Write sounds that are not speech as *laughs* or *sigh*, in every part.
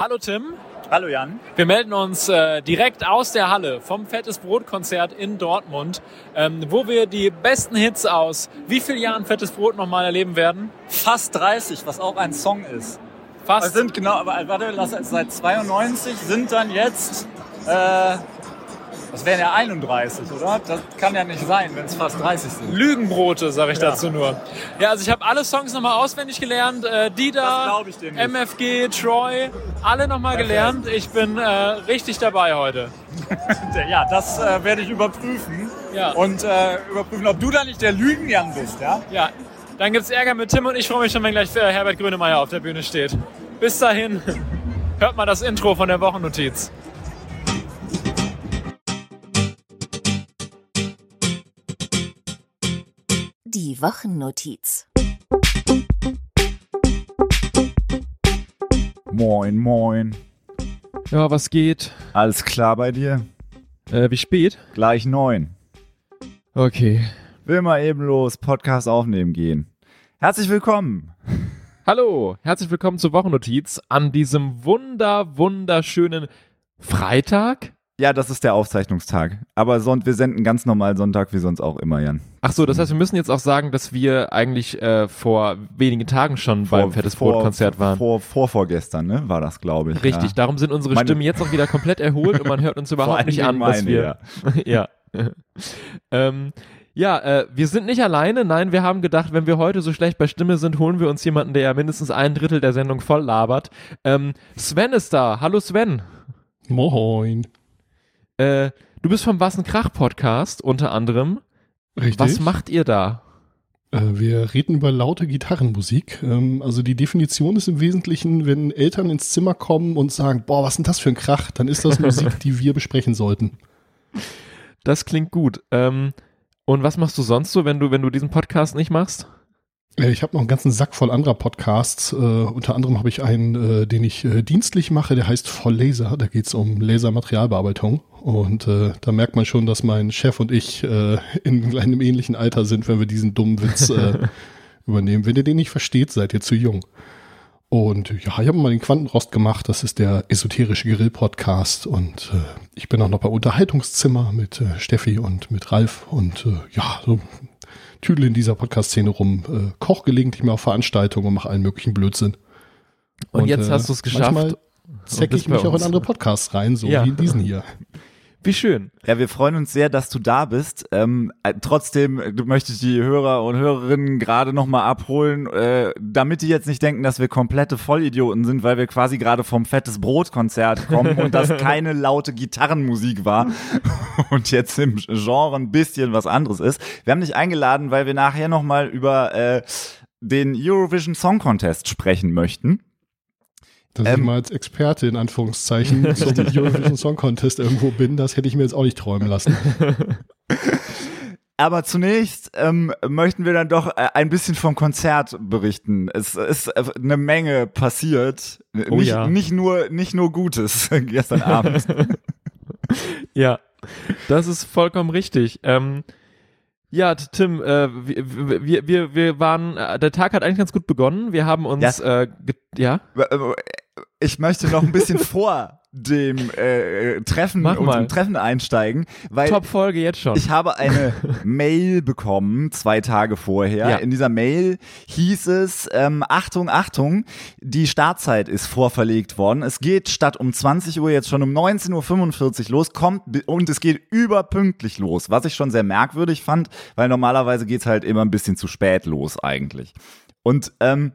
Hallo Tim. Hallo Jan. Wir melden uns äh, direkt aus der Halle vom Fettes Brot-Konzert in Dortmund, ähm, wo wir die besten Hits aus wie vielen Jahren Fettes Brot nochmal erleben werden? Fast 30, was auch ein Song ist. Fast. Es sind genau, warte, lass, seit 92 sind dann jetzt äh, das wären ja 31, oder? Das kann ja nicht sein, wenn es fast 30 sind. Lügenbrote, sage ich Ja. dazu nur. Ja, also ich habe alle Songs nochmal auswendig gelernt. Äh, Dida. MFG, Troy, alle nochmal gelernt. Ich bin äh, richtig dabei heute. *laughs* Ja, das äh, werde ich überprüfen. Ja. Und äh, überprüfen, ob du da nicht der Lügenjan bist, ja? Ja, dann gibt's Ärger mit Tim und ich freue mich schon, wenn gleich äh, Herbert Grönemeyer auf der Bühne steht. Bis dahin, *laughs* hört mal das Intro von der Wochennotiz. Die Wochennotiz. Moin, moin. Ja, was geht? Alles klar bei dir? Äh, wie spät? Gleich neun. Okay. Will mal eben los, Podcast aufnehmen gehen. Herzlich willkommen. Hallo, herzlich willkommen zur Wochennotiz an diesem wunder, wunderschönen Freitag. Ja, das ist der Aufzeichnungstag. Aber son wir senden ganz normal Sonntag wie sonst auch immer, Jan. Ach so, das heißt, wir müssen jetzt auch sagen, dass wir eigentlich äh, vor wenigen Tagen schon beim Fettes Brot Konzert waren. Vor, vor vorgestern, ne? War das, glaube ich. Richtig, Ja. darum sind unsere Meine- Stimmen jetzt auch wieder komplett erholt und man hört uns *laughs* überhaupt nicht an, was meine, wir. ja. *laughs* *laughs* ähm, ja, äh, wir sind nicht alleine. Nein, wir haben gedacht, wenn wir heute so schlecht bei Stimme sind, holen wir uns jemanden, der ja mindestens ein Drittel der Sendung voll labert. Ähm, Sven ist da. Hallo Sven. Moin. Äh, du bist vom Was Krach Podcast unter anderem. Richtig. Was macht ihr da? Äh, wir reden über laute Gitarrenmusik. Ähm, also die Definition ist im Wesentlichen, wenn Eltern ins Zimmer kommen und sagen, boah, was ist denn das für ein Krach, dann ist das Musik, die wir besprechen sollten. Das klingt gut. Ähm, und was machst du sonst so, wenn du, wenn du diesen Podcast nicht machst? Äh, ich habe noch einen ganzen Sack voll anderer Podcasts. Äh, unter anderem habe ich einen, äh, den ich äh, dienstlich mache, der heißt Voll Laser. Da geht es um Lasermaterialbearbeitung. Und äh, da merkt man schon, dass mein Chef und ich äh, in einem ähnlichen Alter sind, wenn wir diesen dummen Witz *laughs* übernehmen. Wenn ihr den nicht versteht, seid ihr zu jung. Und ja, ich habe mal den Quantenrost gemacht. Das ist der esoterische Grill-Podcast. Und äh, ich bin auch noch bei Unterhaltungszimmer mit äh, Steffi und mit Ralf. Und äh, ja, so tüdel in dieser Podcast-Szene rum, äh, koch gelegentlich mal auf Veranstaltungen und mache allen möglichen Blödsinn. Und, jetzt hast du es geschafft. Manchmal zecke bist ich mich auch in andere Podcasts rein, so Ja. wie in diesen hier. *laughs* Wie schön. Ja, wir freuen uns sehr, dass du da bist. Ähm, äh, trotzdem äh, möchte ich die Hörer und Hörerinnen gerade nochmal abholen, äh, damit die jetzt nicht denken, dass wir komplette Vollidioten sind, weil wir quasi gerade vom Fettes Brot-Konzert kommen und das *laughs* keine laute Gitarrenmusik war *laughs* und jetzt im Genre ein bisschen was anderes ist. Wir haben dich eingeladen, weil wir nachher nochmal über äh, den Eurovision Song Contest sprechen möchten. Dass ich Ähm. mal als Experte in Anführungszeichen *laughs* zum Eurovision Song Contest irgendwo bin, das hätte ich mir jetzt auch nicht träumen lassen. *laughs* Aber zunächst ähm, möchten wir dann doch äh, ein bisschen vom Konzert berichten. Es ist äh, eine Menge passiert. Oh nicht, ja. nicht nur nicht nur Gutes *laughs* gestern Abend. Ja, das ist vollkommen richtig. Ähm, ja, Tim, äh, wir, wir, wir, wir waren, äh, der Tag hat eigentlich ganz gut begonnen. Wir haben uns, äh, ge- ja, ich möchte noch ein bisschen *laughs* vor dem äh, Treffen Mach mal. unserem Treffen einsteigen, weil Top-Folge jetzt schon. Ich habe eine *laughs* Mail bekommen, zwei Tage vorher. Ja. In dieser Mail hieß es, ähm, Achtung, Achtung, die Startzeit ist vorverlegt worden. Es geht statt um 20 Uhr jetzt schon um 19.45 Uhr los, kommt und es geht überpünktlich los, was ich schon sehr merkwürdig fand, weil normalerweise geht's halt immer ein bisschen zu spät los eigentlich. Und ähm,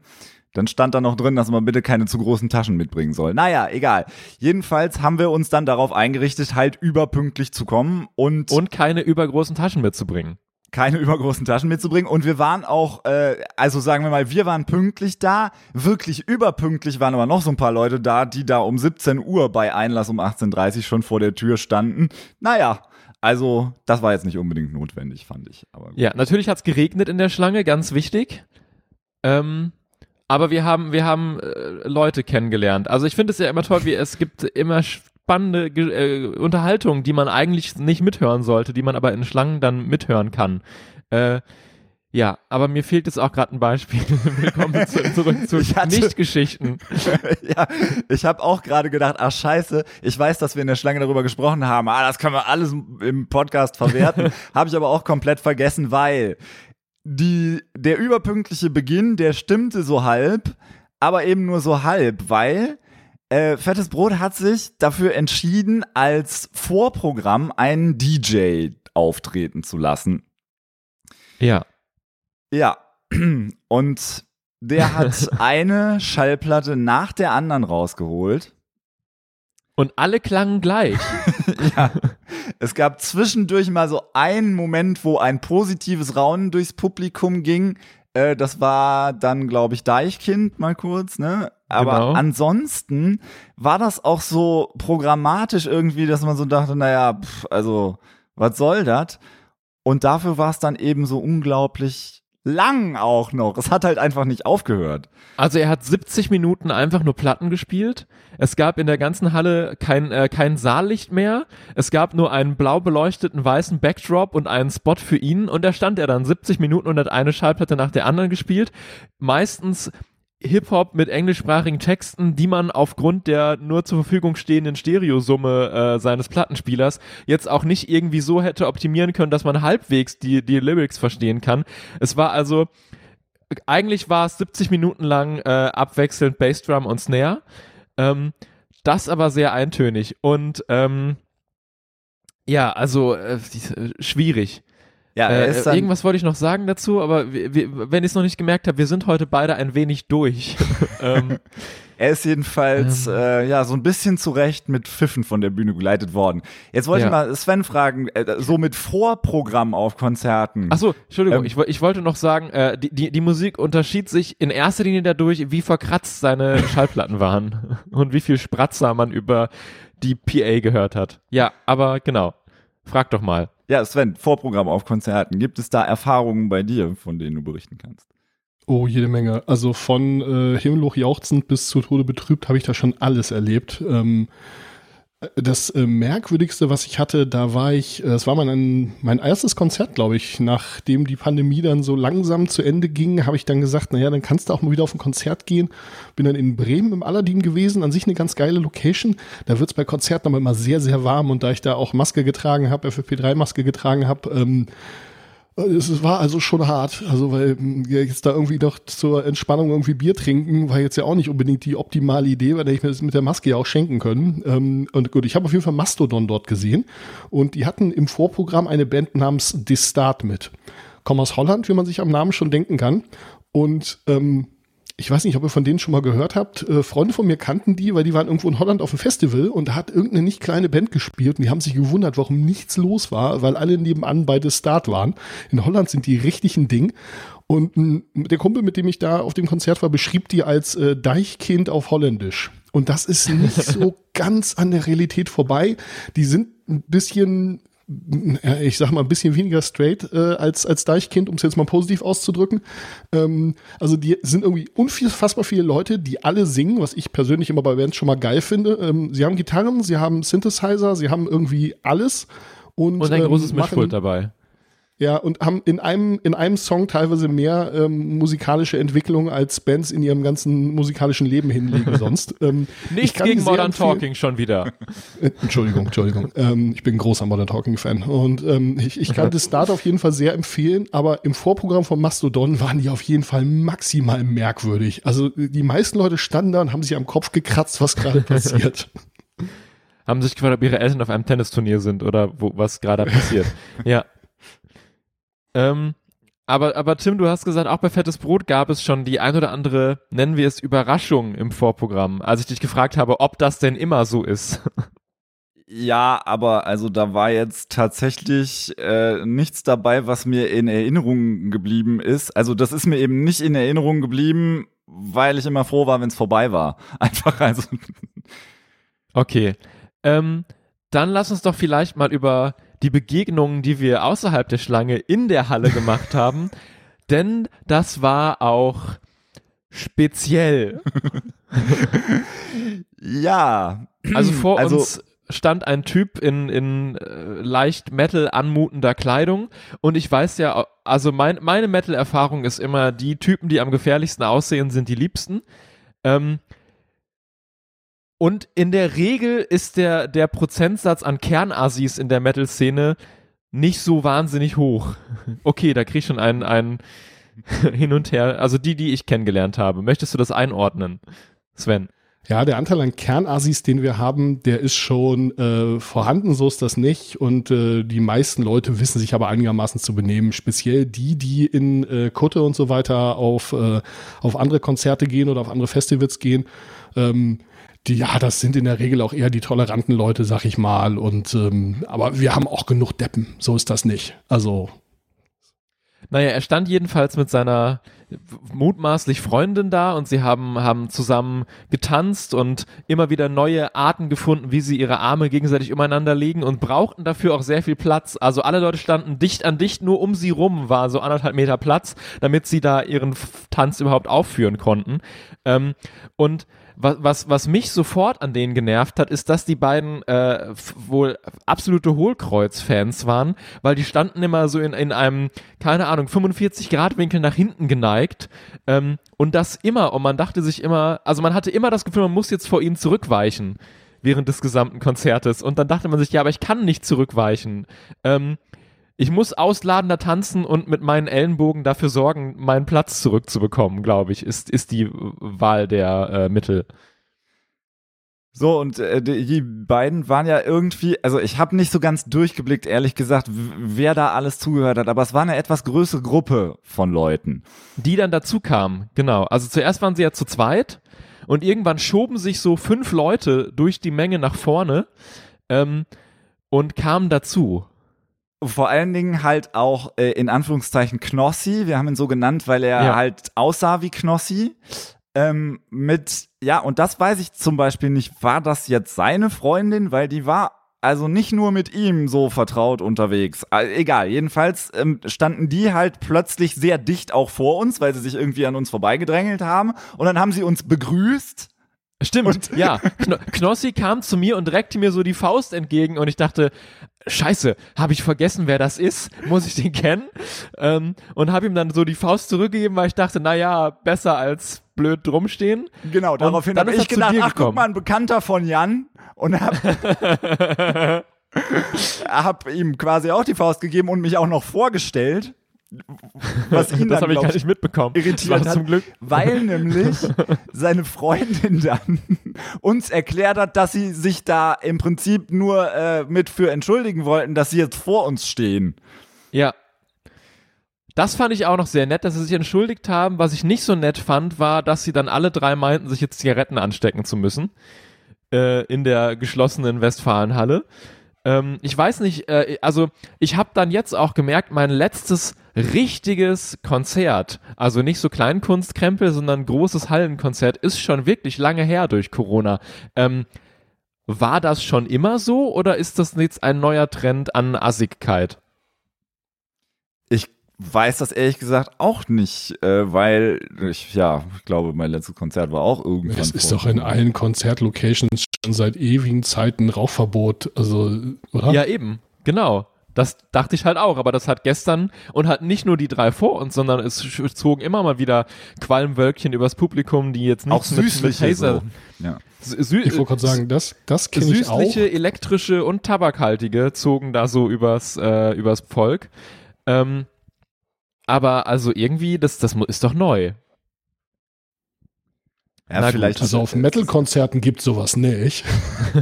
dann stand da noch drin, dass man bitte keine zu großen Taschen mitbringen soll. Naja, egal. Jedenfalls haben wir uns dann darauf eingerichtet, halt überpünktlich zu kommen und, und keine übergroßen Taschen mitzubringen. keine übergroßen Taschen mitzubringen. Und wir waren auch, äh, also sagen wir mal, wir waren pünktlich da. Wirklich überpünktlich waren aber noch so ein paar Leute da, die da um 17 Uhr bei Einlass um 18.30 Uhr schon vor der Tür standen. Naja, also das war jetzt nicht unbedingt notwendig, fand ich. Ja, natürlich hat's geregnet in der Schlange, ganz wichtig. Ähm, aber wir haben, wir haben äh, Leute kennengelernt. Also ich finde es ja immer toll, wie es gibt immer spannende äh, Unterhaltungen, die man eigentlich nicht mithören sollte, die man aber in Schlangen dann mithören kann. Äh, Ja, aber mir fehlt jetzt auch gerade ein Beispiel. *laughs* Willkommen zu, zurück zu Nicht-Geschichten. *laughs* ja, ich habe auch gerade gedacht, ach scheiße, ich weiß, dass wir in der Schlange darüber gesprochen haben. Ah, das können wir alles im Podcast verwerten. *laughs* habe ich aber auch komplett vergessen, weil die, der überpünktliche Beginn, der stimmte so halb, aber eben nur so halb, weil äh, Fettes Brot hat sich dafür entschieden, als Vorprogramm einen DJ auftreten zu lassen. Ja. Ja, und der hat *laughs* eine Schallplatte nach der anderen rausgeholt. Und alle klangen gleich. *laughs* ja, es gab zwischendurch mal so einen Moment, wo ein positives Raunen durchs Publikum ging. Äh, das war dann, glaube ich, Deichkind mal kurz, ne? Aber Genau. ansonsten war das auch so programmatisch irgendwie, dass man so dachte, naja, pff, also, was soll das? Und dafür war es dann eben so unglaublich lang auch noch. Es hat halt einfach nicht aufgehört. Also er hat 70 Minuten einfach nur Platten gespielt. Es gab in der ganzen Halle kein, äh, kein Saallicht mehr. Es gab nur einen blau beleuchteten weißen Backdrop und einen Spot für ihn. Und da stand er dann 70 Minuten und hat eine Schallplatte nach der anderen gespielt. Meistens Hip-Hop mit englischsprachigen Texten, die man aufgrund der nur zur Verfügung stehenden Stereosumme äh, seines Plattenspielers jetzt auch nicht irgendwie so hätte optimieren können, dass man halbwegs die, die Lyrics verstehen kann. Es war also, eigentlich war es 70 Minuten lang äh, abwechselnd Bassdrum und Snare. Ähm, das aber sehr eintönig und ähm, ja, also äh, schwierig. Ja, Äh, irgendwas wollte ich noch sagen dazu, aber wir, wir, wenn ich es noch nicht gemerkt habe, wir sind heute beide ein wenig durch. *laughs* ähm, Er ist jedenfalls äh, ja so ein bisschen zurecht mit Pfiffen von der Bühne begleitet worden. Jetzt wollte Ja. ich mal Sven fragen, äh, so mit Vorprogramm auf Konzerten. Achso, Entschuldigung, Ähm, ich, ich wollte noch sagen, äh, die, die, die Musik unterschied sich in erster Linie dadurch, wie verkratzt seine *laughs* Schallplatten waren *laughs* und wie viel Spratzer man über die PA gehört hat. Ja, aber genau. Frag doch mal. Ja, Sven, Vorprogramm auf Konzerten. Gibt es da Erfahrungen bei dir, von denen du berichten kannst? Oh, jede Menge. Also von äh, himmelhoch jauchzend bis zu Tode betrübt habe ich da schon alles erlebt. Ähm, das äh, Merkwürdigste, was ich hatte, da war ich, äh, es war mein, mein erstes Konzert, glaube ich. Nachdem die Pandemie dann so langsam zu Ende ging, habe ich dann gesagt, naja, dann kannst du auch mal wieder auf ein Konzert gehen. Bin dann in Bremen im Aladdin gewesen, an sich eine ganz geile Location. Da wird es bei Konzerten aber immer sehr, sehr warm und da ich da auch Maske getragen habe, FFP3-Maske getragen habe, ähm, es war also schon hart, also weil ja, jetzt da irgendwie doch zur Entspannung irgendwie Bier trinken, war jetzt ja auch nicht unbedingt die optimale Idee, weil ich mir das mit der Maske ja auch schenken können. Ähm, und gut, ich habe auf jeden Fall Mastodon dort gesehen und die hatten im Vorprogramm eine Band namens The Start mit. Kommen aus Holland, wie man sich am Namen schon denken kann. Und ähm, ich weiß nicht, ob ihr von denen schon mal gehört habt. Äh, Freunde von mir kannten die, weil die waren irgendwo in Holland auf einem Festival und da hat irgendeine nicht kleine Band gespielt und die haben sich gewundert, warum nichts los war, weil alle nebenan bei The Start waren. In Holland sind die richtig ein Ding. Und m, der Kumpel, mit dem ich da auf dem Konzert war, beschrieb die als äh, Deichkind auf Holländisch. Und das ist nicht *laughs* so ganz an der Realität vorbei. Die sind ein bisschen ich sag mal, ein bisschen weniger straight äh, als, als Deichkind, um es jetzt mal positiv auszudrücken. Ähm, also die sind irgendwie unfassbar viele Leute, die alle singen, was ich persönlich immer bei Bands schon mal geil finde. Ähm, sie haben Gitarren, sie haben Synthesizer, sie haben irgendwie alles. Und, Und ein ähm, großes Mischpult dabei. Ja, und haben in einem, in einem Song teilweise mehr ähm, musikalische Entwicklung als Bands in ihrem ganzen musikalischen Leben hinlegen *laughs* sonst. Ähm, kann gegen Modern Talking schon wieder. äh, Entschuldigung, Entschuldigung. Ähm, ich bin ein großer Modern Talking Fan und ähm, ich, ich kann das Start auf jeden Fall sehr empfehlen, aber im Vorprogramm von Mastodon waren die auf jeden Fall maximal merkwürdig. Also die meisten Leute standen da und haben sich am Kopf gekratzt, was gerade *laughs* passiert. Haben sich gefragt, ob ihre Eltern auf einem Tennisturnier sind oder wo, was gerade passiert. *laughs* ja. Ähm, aber, aber Tim, du hast gesagt, auch bei Fettes Brot gab es schon die ein oder andere, nennen wir es Überraschung im Vorprogramm, als ich dich gefragt habe, ob das denn immer so ist. *laughs* Ja, aber also da war jetzt tatsächlich äh, nichts dabei, was mir in Erinnerung geblieben ist. Also das ist mir eben nicht in Erinnerung geblieben, weil ich immer froh war, wenn es vorbei war. *laughs* Einfach also. Okay. Ähm, dann lass uns doch vielleicht mal über die Begegnungen, die wir außerhalb der Schlange in der Halle gemacht *laughs* haben, denn das war auch speziell. *laughs* ja. Also vor Also- uns stand ein Typ in, in äh, leicht Metal anmutender Kleidung und ich weiß ja, also mein, meine Metal-Erfahrung ist immer, die Typen, die am gefährlichsten aussehen, sind die liebsten. Ähm, und in der Regel ist der, der Prozentsatz an Kernassis in der Metal-Szene nicht so wahnsinnig hoch. *laughs* Okay, da krieg ich schon einen, einen *laughs* hin und her. Also die, die ich kennengelernt habe. Möchtest du das einordnen, Sven? Ja, der Anteil an Kernassis, den wir haben, der ist schon äh, vorhanden, so ist das nicht. Und äh, die meisten Leute wissen sich aber einigermaßen zu benehmen. Speziell die, die in äh, Kutte und so weiter auf, äh, auf andere Konzerte gehen oder auf andere Festivals gehen. Ähm, die, ja, das sind in der Regel auch eher die toleranten Leute, sag ich mal. Und ähm, aber wir haben auch genug Deppen, so ist das nicht. Also. Naja, er stand jedenfalls mit seiner mutmaßlich Freundin da und sie haben, haben zusammen getanzt und immer wieder neue Arten gefunden, wie sie ihre Arme gegenseitig umeinander legen und brauchten dafür auch sehr viel Platz. Also alle Leute standen dicht an dicht, nur um sie rum war so anderthalb Meter Platz, damit sie da ihren Tanz überhaupt aufführen konnten. Ähm, und was, was, was mich sofort an denen genervt hat, ist, dass die beiden äh, wohl absolute Hohlkreuz-Fans waren, weil die standen immer so in, in einem, keine Ahnung, 45 Grad Winkel nach hinten geneigt ähm, und das immer und man dachte sich immer, also man hatte immer das Gefühl, man muss jetzt vor ihnen zurückweichen während des gesamten Konzertes und dann dachte man sich, ja, aber ich kann nicht zurückweichen. Ähm, ich muss ausladender tanzen und mit meinen Ellenbogen dafür sorgen, meinen Platz zurückzubekommen, glaube ich, ist, ist die Wahl der äh, Mittel. So, und äh, die, beiden waren ja irgendwie, also ich habe nicht so ganz durchgeblickt, ehrlich gesagt, wer da alles zugehört hat, aber es war eine etwas größere Gruppe von Leuten. Die dann dazu kamen, genau. Also zuerst waren sie ja zu zweit und irgendwann schoben sich so fünf Leute durch die Menge nach vorne ähm, und kamen dazu vor allen Dingen halt auch äh, in Anführungszeichen Knossi. Wir haben ihn so genannt, weil er ja. halt aussah wie Knossi. Ähm, mit, ja, und das weiß ich zum Beispiel nicht, war das jetzt seine Freundin, weil die war also nicht nur mit ihm so vertraut unterwegs. Also, egal, jedenfalls ähm, standen die halt plötzlich sehr dicht auch vor uns, weil sie sich irgendwie an uns vorbeigedrängelt haben. Und dann haben sie uns begrüßt. Stimmt, und ja. Knossi kam zu mir und reckte mir so die Faust entgegen und ich dachte, Scheiße, habe ich vergessen, wer das ist? Muss ich den kennen? Ähm, und habe ihm dann so die Faust zurückgegeben, weil ich dachte, naja, besser als blöd drumstehen. Genau, daraufhin habe ich gedacht, ach guck mal, ein Bekannter von Jan und habe *laughs* hab ihm quasi auch die Faust gegeben und mich auch noch vorgestellt was ihn *laughs* das habe ich gar nicht mitbekommen. Irritiert hat, zum Glück. Weil *laughs* nämlich seine Freundin dann uns erklärt hat, dass sie sich da im Prinzip nur äh, mit für entschuldigen wollten, dass sie jetzt vor uns stehen. Ja. Das fand ich auch noch sehr nett, dass sie sich entschuldigt haben. Was ich nicht so nett fand, war, dass sie dann alle drei meinten, sich jetzt Zigaretten anstecken zu müssen äh, in der geschlossenen Westfalenhalle. Ähm, ich weiß nicht, äh, also ich habe dann jetzt auch gemerkt, mein letztes richtiges Konzert, also nicht so Kleinkunstkrempel, sondern großes Hallenkonzert, ist schon wirklich lange her durch Corona. Ähm, war das schon immer so oder ist das jetzt ein neuer Trend an Assigkeit? Ich weiß das ehrlich gesagt auch nicht, äh, weil ich, ja, ich glaube, mein letztes Konzert war auch irgendwann. Es ist doch in allen Konzertlocations schon seit ewigen Zeiten Rauchverbot, also, oder? Ja, eben, genau. Das dachte ich halt auch, aber das hat gestern und hat nicht nur die drei vor uns, sondern es zogen immer mal wieder Qualmwölkchen übers Publikum, die jetzt nicht auch mit, mit Hazel. So. Ja. Sü ich wollte gerade sagen, das, das kenne ich auch. Süßliche, elektrische und tabakhaltige zogen da so übers, äh, übers Volk. Ähm, aber also irgendwie, das, das ist doch neu. Ja, Na vielleicht. Gut, also auf Metal-Konzerten gibt sowas nicht.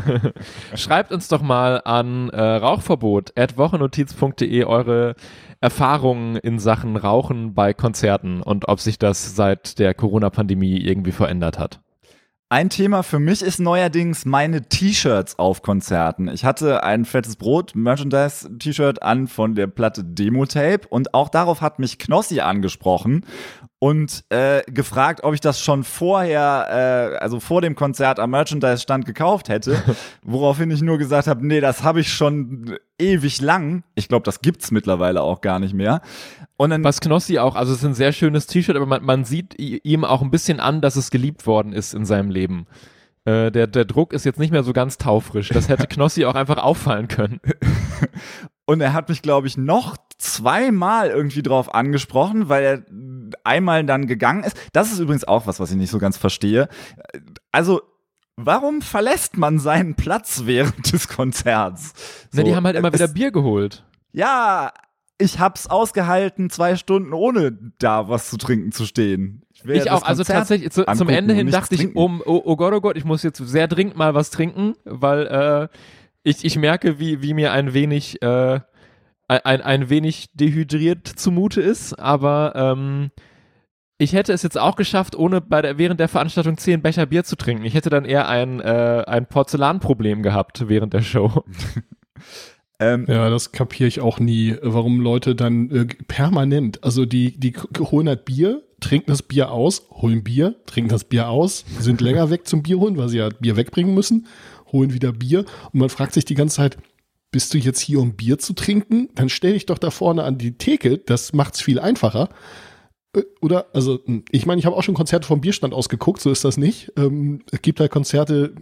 *laughs* Schreibt uns doch mal an äh, rauchverbot.wochenotiz.de eure Erfahrungen in Sachen Rauchen bei Konzerten und ob sich das seit der Corona-Pandemie irgendwie verändert hat. Ein Thema für mich ist neuerdings meine T-Shirts auf Konzerten. Ich hatte ein fettes Brot Merchandise T-Shirt an von der Platte Demo Tape und auch darauf hat mich Knossi angesprochen und äh, gefragt, ob ich das schon vorher, äh, also vor dem Konzert am Merchandise-Stand gekauft hätte, *laughs* woraufhin ich nur gesagt habe, nee, das habe ich schon ewig lang. Ich glaube, das gibt's mittlerweile auch gar nicht mehr. Und dann, Was Knossi auch, also es ist ein sehr schönes T-Shirt, aber man, man sieht ihm auch ein bisschen an, dass es geliebt worden ist in seinem Leben. Äh, der, der Druck ist jetzt nicht mehr so ganz taufrisch. Das hätte *laughs* Knossi auch einfach auffallen können. *laughs* Und er hat mich, glaube ich, noch zweimal irgendwie drauf angesprochen, weil er einmal dann gegangen ist. Das ist übrigens auch was, was ich nicht so ganz verstehe. Also, warum verlässt man seinen Platz während *laughs* des Konzerts? Ne, die haben halt immer wieder Bier geholt. Ja, ich hab's ausgehalten, zwei Stunden ohne da was zu trinken zu stehen. Ich ja auch, also tatsächlich zu, zum Ende hin dachte ich, oh, oh Gott, oh Gott, ich muss jetzt sehr dringend mal was trinken, weil äh, ich, ich merke, wie, wie mir ein wenig, äh, ein, ein wenig dehydriert zumute ist, aber ähm, ich hätte es jetzt auch geschafft, ohne bei der, während der Veranstaltung zehn Becher Bier zu trinken. Ich hätte dann eher ein, äh, ein Porzellanproblem gehabt während der Show. *laughs* Ähm, Ja, das kapiere ich auch nie, warum Leute dann äh, permanent, also die, die holen halt Bier, trinken das Bier aus, holen Bier, trinken das Bier aus, sind länger weg zum Bier holen, weil sie ja Bier wegbringen müssen, holen wieder Bier und man fragt sich die ganze Zeit, bist du jetzt hier, um Bier zu trinken? Dann stell dich doch da vorne an die Theke, das macht's viel einfacher. Äh, Oder, also, hm, ich meine, ich habe auch schon Konzerte vom Bierstand ausgeguckt, so ist das nicht. Ähm, es gibt halt Konzerte,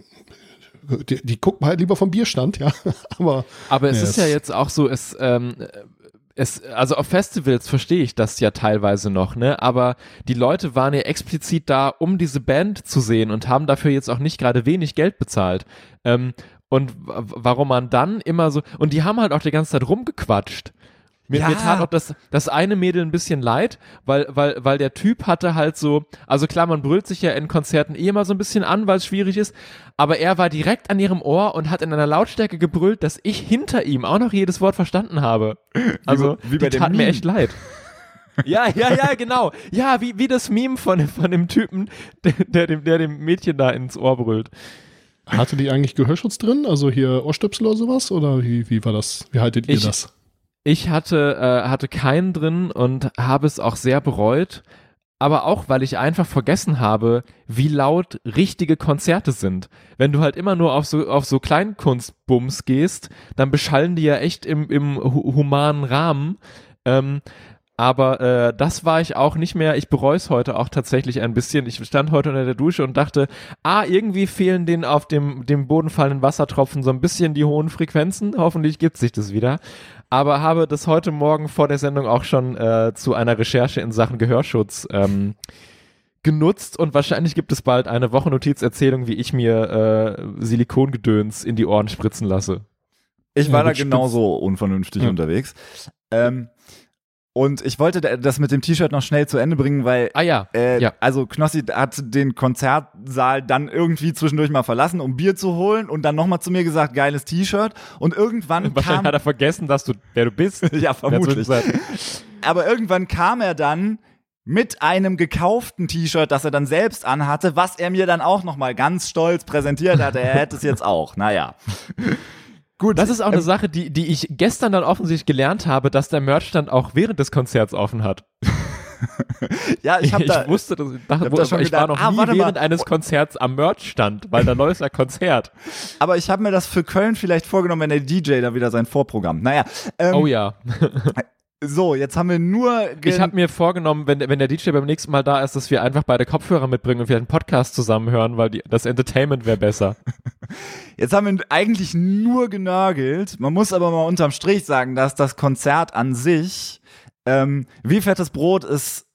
die, die gucken halt lieber vom Bierstand, ja. *laughs* Aber Aber es Ja, ist ja es- jetzt auch so, es, ähm, es, also auf Festivals verstehe ich das ja teilweise noch, ne? Aber die Leute waren ja explizit da, um diese Band zu sehen und haben dafür jetzt auch nicht gerade wenig Geld bezahlt. Ähm, und warum man dann immer so, und die haben halt auch die ganze Zeit rumgequatscht. Mir, Ja. mir tat auch das, das eine Mädel ein bisschen leid, weil, weil, weil der Typ hatte halt so, also klar, man brüllt sich ja in Konzerten eh immer so ein bisschen an, weil es schwierig ist, aber er war direkt an ihrem Ohr und hat in einer Lautstärke gebrüllt, dass ich hinter ihm auch noch jedes Wort verstanden habe. Also, wie bei die tat mir echt leid. Ja, ja, ja, genau. Ja, wie, wie das Meme von, von dem Typen, der, der, dem, der dem Mädchen da ins Ohr brüllt. Hatte die eigentlich Gehörschutz drin? Also hier Ohrstöpsel oder sowas? Oder wie, wie war das? Wie haltet ihr Ich- das? Ich hatte, äh, hatte keinen drin und habe es auch sehr bereut. Aber auch, weil ich einfach vergessen habe, wie laut richtige Konzerte sind. Wenn du halt immer nur auf so, auf so Kleinkunstbums gehst, dann beschallen die ja echt im, im hu humanen Rahmen. Ähm, aber äh, das war ich auch nicht mehr. Ich bereue es heute auch tatsächlich ein bisschen. Ich stand heute unter der Dusche und dachte, ah, irgendwie fehlen den auf dem, dem Boden fallenden Wassertropfen so ein bisschen die hohen Frequenzen. Hoffentlich gibt sich das wieder. Aber habe das heute Morgen vor der Sendung auch schon äh, zu einer Recherche in Sachen Gehörschutz ähm, genutzt und wahrscheinlich gibt es bald eine Wochennotizerzählung, wie ich mir äh, Silikongedöns in die Ohren spritzen lasse. Ich Ja, war da gut, genauso unvernünftig Ja. unterwegs. Ähm, und ich wollte da- das mit dem T-Shirt noch schnell zu Ende bringen, weil Ah ja, Äh, ja. Also Knossi hat den Konzertsaal dann irgendwie zwischendurch mal verlassen, um Bier zu holen und dann nochmal zu mir gesagt, geiles T-Shirt. Und irgendwann *laughs* Wahrscheinlich kam, hat er vergessen, dass du, wer du bist. *laughs* ja vermutlich, aber irgendwann kam er dann mit einem gekauften T-Shirt, das er dann selbst anhatte, was er mir dann auch nochmal ganz stolz präsentiert hatte. Er hätte es jetzt auch. Naja. *laughs* Gut. Das ist auch eine Sache, die, die ich gestern dann offensichtlich gelernt habe, dass der Merchstand auch während des Konzerts offen hat. *laughs* ja, ich habe da, wusste das, ich, dachte, hab da schon ich war gedacht, noch ah, nie warte mal. während eines Konzerts am Merchstand, weil da läuft ein Konzert. *laughs* aber ich habe mir das für Köln vielleicht vorgenommen, wenn der DJ da wieder sein Vorprogramm. Naja. Ähm, Oh ja. *laughs* So, jetzt haben wir nur. Ich habe mir vorgenommen, wenn, wenn der DJ beim nächsten Mal da ist, dass wir einfach beide Kopfhörer mitbringen und wir einen Podcast zusammen hören, weil die, das Entertainment wäre besser. *laughs* Jetzt haben wir eigentlich nur genörgelt. Man muss aber mal unterm Strich sagen, dass das Konzert an sich, ähm, wie fettes Brot ist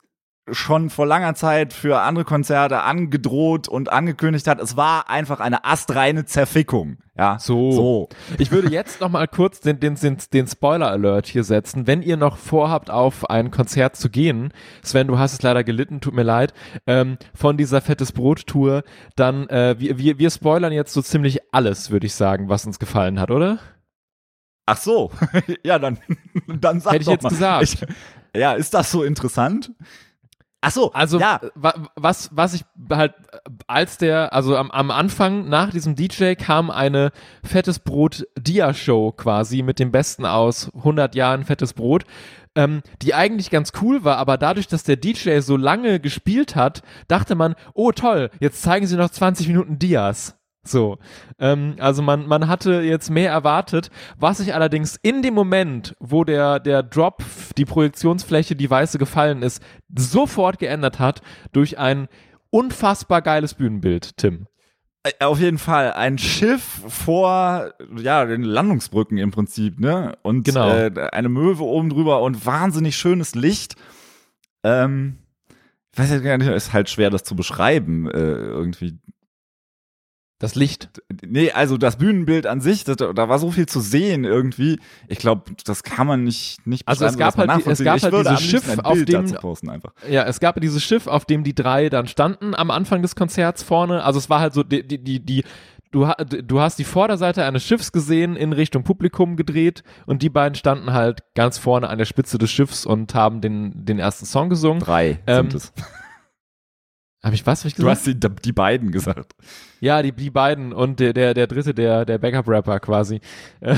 schon vor langer Zeit für andere Konzerte angedroht und angekündigt hat, es war einfach eine astreine Zerfickung. Ja, So. so. Ich würde jetzt noch mal kurz den, den, den, Spoiler-Alert hier setzen. Wenn ihr noch vorhabt, auf ein Konzert zu gehen, Sven, du hast es leider gelitten, tut mir leid, ähm, von dieser Fettes Brot-Tour, dann, äh, wir, wir, wir spoilern jetzt so ziemlich alles, würde ich sagen, was uns gefallen hat, oder? Ach so, *laughs* ja, dann, dann sag Hätte ich jetzt mal. gesagt. Ich, ja, ist das so interessant? Ach so, Also ja, wa was, was ich halt äh, als der, also am, am Anfang nach diesem DJ kam eine Fettes Brot Dia-Show quasi mit dem Besten aus 100 Jahren Fettes Brot, ähm, die eigentlich ganz cool war, aber dadurch, dass der DJ so lange gespielt hat, dachte man, oh toll, jetzt zeigen sie noch 20 Minuten Dias. So, ähm, also man, man hatte jetzt mehr erwartet, was sich allerdings in dem Moment, wo der, der Drop, die Projektionsfläche, die weiße gefallen ist, sofort geändert hat durch ein unfassbar geiles Bühnenbild, Tim. Äh, Auf jeden Fall ein Schiff vor ja den Landungsbrücken im Prinzip, ne? Und Genau. äh, eine Möwe oben drüber und wahnsinnig schönes Licht. Ähm, ich weiß ja gar nicht, ist halt schwer, das zu beschreiben äh, irgendwie. Das Licht. Nee, also das Bühnenbild an sich, das, da war so viel zu sehen irgendwie. Ich glaube, das kann man nicht nicht Also es beschreiben, gab halt die- es gab ich halt dieses Schiff, auf dem- dazu posten einfach. Ja, es gab dieses Schiff, auf dem die drei dann standen am Anfang des Konzerts vorne. Also es war halt so, die, die, die, die du, du hast die Vorderseite eines Schiffs gesehen, in Richtung Publikum gedreht und die beiden standen halt ganz vorne an der Spitze des Schiffs und haben den, den ersten Song gesungen. Drei Ähm, sind es. Habe ich was? Hab ich Du gesagt? hast die, die beiden gesagt. Ja, die, die beiden und der, der, der dritte, der, der Backup-Rapper quasi, äh,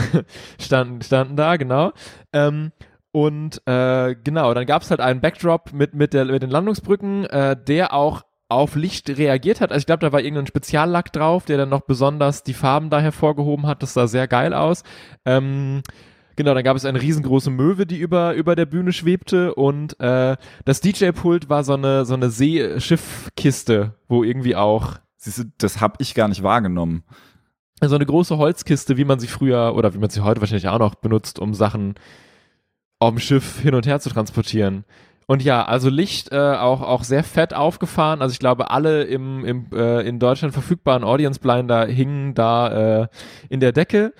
standen, standen da, genau. Ähm, und äh, genau, dann gab es halt einen Backdrop mit, mit, der, mit den Landungsbrücken, äh, der auch auf Licht reagiert hat. Also ich glaube, da war irgendein Speziallack drauf, der dann noch besonders die Farben da hervorgehoben hat. Das sah sehr geil aus. Ähm, Genau, dann gab es eine riesengroße Möwe, die über, über der Bühne schwebte und äh, das DJ-Pult war so eine, so eine Seeschiffkiste, wo irgendwie auch Siehst du, das habe ich gar nicht wahrgenommen. so eine große Holzkiste, wie man sie früher oder wie man sie heute wahrscheinlich auch noch benutzt, um Sachen auf dem Schiff hin und her zu transportieren. Und ja, also Licht äh, auch, auch sehr fett aufgefahren. Also ich glaube, alle im, im, äh, in Deutschland verfügbaren Audience Blinder hingen da äh, in der Decke.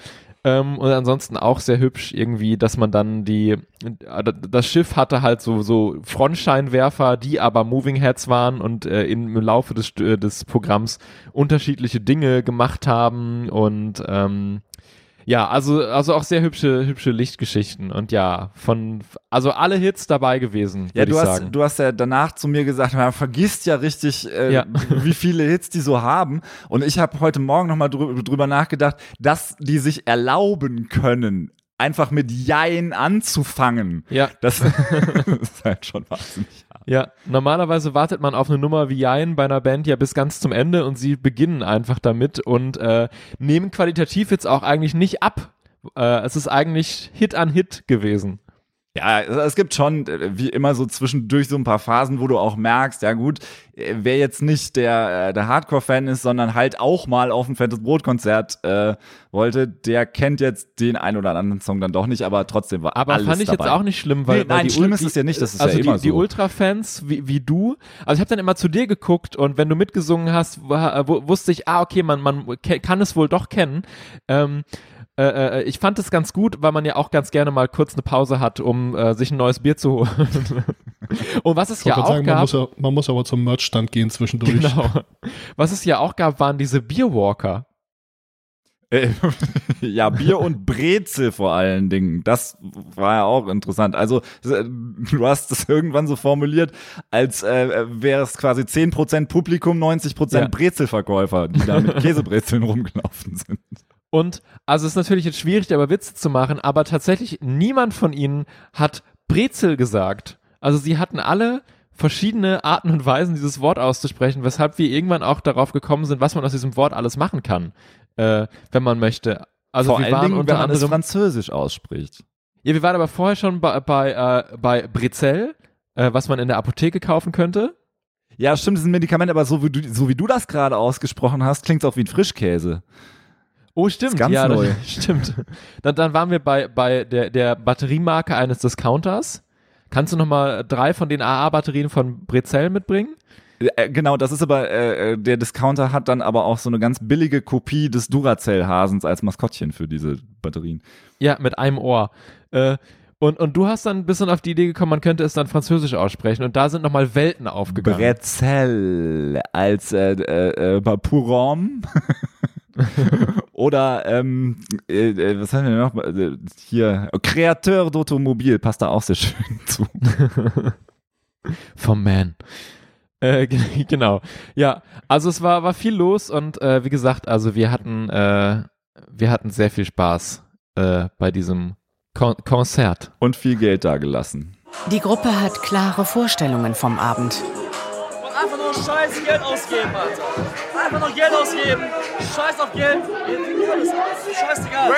Ähm, und ansonsten auch sehr hübsch irgendwie, dass man dann die, äh, das Schiff hatte halt so, so Frontscheinwerfer, die aber Moving Heads waren und äh, im Laufe des, äh, des Programms unterschiedliche Dinge gemacht haben und ähm, ja, also, also auch sehr hübsche, hübsche Lichtgeschichten und ja, von, also alle Hits dabei gewesen, Ja, du ich hast, sagen. du hast ja danach zu mir gesagt, man vergisst ja richtig, äh, Ja. *laughs* wie viele Hits die so haben. Und ich habe heute Morgen nochmal drü drüber nachgedacht, dass die sich erlauben können, einfach mit Jein anzufangen. ja, Das *laughs* ist halt schon wahnsinnig. Ja, normalerweise wartet man auf eine Nummer wie Jein bei einer Band ja bis ganz zum Ende und sie beginnen einfach damit und äh, nehmen qualitativ jetzt auch eigentlich nicht ab. Äh, es ist eigentlich Hit an Hit gewesen. Ja, es es gibt schon, äh, wie immer, so zwischendurch so ein paar Phasen, wo du auch merkst, ja gut, äh, wer jetzt nicht der, äh, der Hardcore-Fan ist, sondern halt auch mal auf ein fettes Brotkonzert äh, wollte, der kennt jetzt den ein oder anderen Song dann doch nicht, aber trotzdem war Aber alles fand ich dabei. jetzt auch nicht schlimm, weil, Nee, weil nein, die schlimm ist es ja nicht, das ist also ja die, immer die so. Ultra-Fans wie, wie du, also ich habe dann immer zu dir geguckt und wenn du mitgesungen hast, war, wu- wusste ich, ah okay, man, man kann es wohl doch kennen. Ähm, äh, äh, ich fand es ganz gut, weil man ja auch ganz gerne mal kurz eine Pause hat, um äh, sich ein neues Bier zu holen. *laughs* und was es Ich ja auch sagen, man gab, muss, ja, man muss aber zum Merchstand gehen zwischendurch. genau, was es ja auch gab, waren diese Bierwalker. Äh, *laughs* ja, Bier und Brezel vor allen Dingen. Das war ja auch interessant. Also, äh, du hast es irgendwann so formuliert, als äh, wäre es quasi 10% Publikum, 90% Ja. Brezelverkäufer, die da mit *laughs* Käsebrezeln rumgelaufen sind. Und also es ist natürlich jetzt schwierig, aber Witze zu machen, aber tatsächlich niemand von ihnen hat Brezel gesagt. Also sie hatten alle verschiedene Arten und Weisen, dieses Wort auszusprechen, weshalb wir irgendwann auch darauf gekommen sind, was man aus diesem Wort alles machen kann, äh, wenn man möchte. Also vor wir waren Dingen, unter wenn man es französisch ausspricht. ja, wir waren aber vorher schon bei, bei, äh, bei Brezel, äh, was man in der Apotheke kaufen könnte. Ja, stimmt, das ist ein Medikament, aber so wie du, so wie du das gerade ausgesprochen hast, klingt es auch wie ein Frischkäse. Oh, stimmt. Ist ganz ja, neu. Das, *laughs* stimmt. Dann, dann waren wir bei, bei der, der Batteriemarke eines Discounters. Kannst du nochmal drei von den AA-Batterien von Brezel mitbringen? Äh, genau, das ist aber, äh, äh, der Discounter hat dann aber auch so eine ganz billige Kopie des Duracell-Hasens als Maskottchen für diese Batterien. Ja, mit einem Ohr. Äh, und, und du hast dann ein bisschen auf die Idee gekommen, man könnte es dann französisch aussprechen. Und da sind nochmal Welten aufgegangen. Brezel als äh, äh, äh, Purom. *laughs* *laughs* Oder ähm, äh, äh, was haben wir noch? Äh, Hier, Kreateur d'Automobil passt da auch sehr schön *laughs* zu. Vom Man. Äh, *laughs* genau. Ja, also es war, war viel los und äh, wie gesagt, also wir hatten, äh, wir hatten sehr viel Spaß äh, bei diesem Kon Konzert. Und viel Geld da gelassen. Die Gruppe hat klare Vorstellungen vom Abend. Einfach nur scheiß Geld ausgeben, Alter. Einfach nur Geld ausgeben. Scheiß auf Geld. Scheißegal.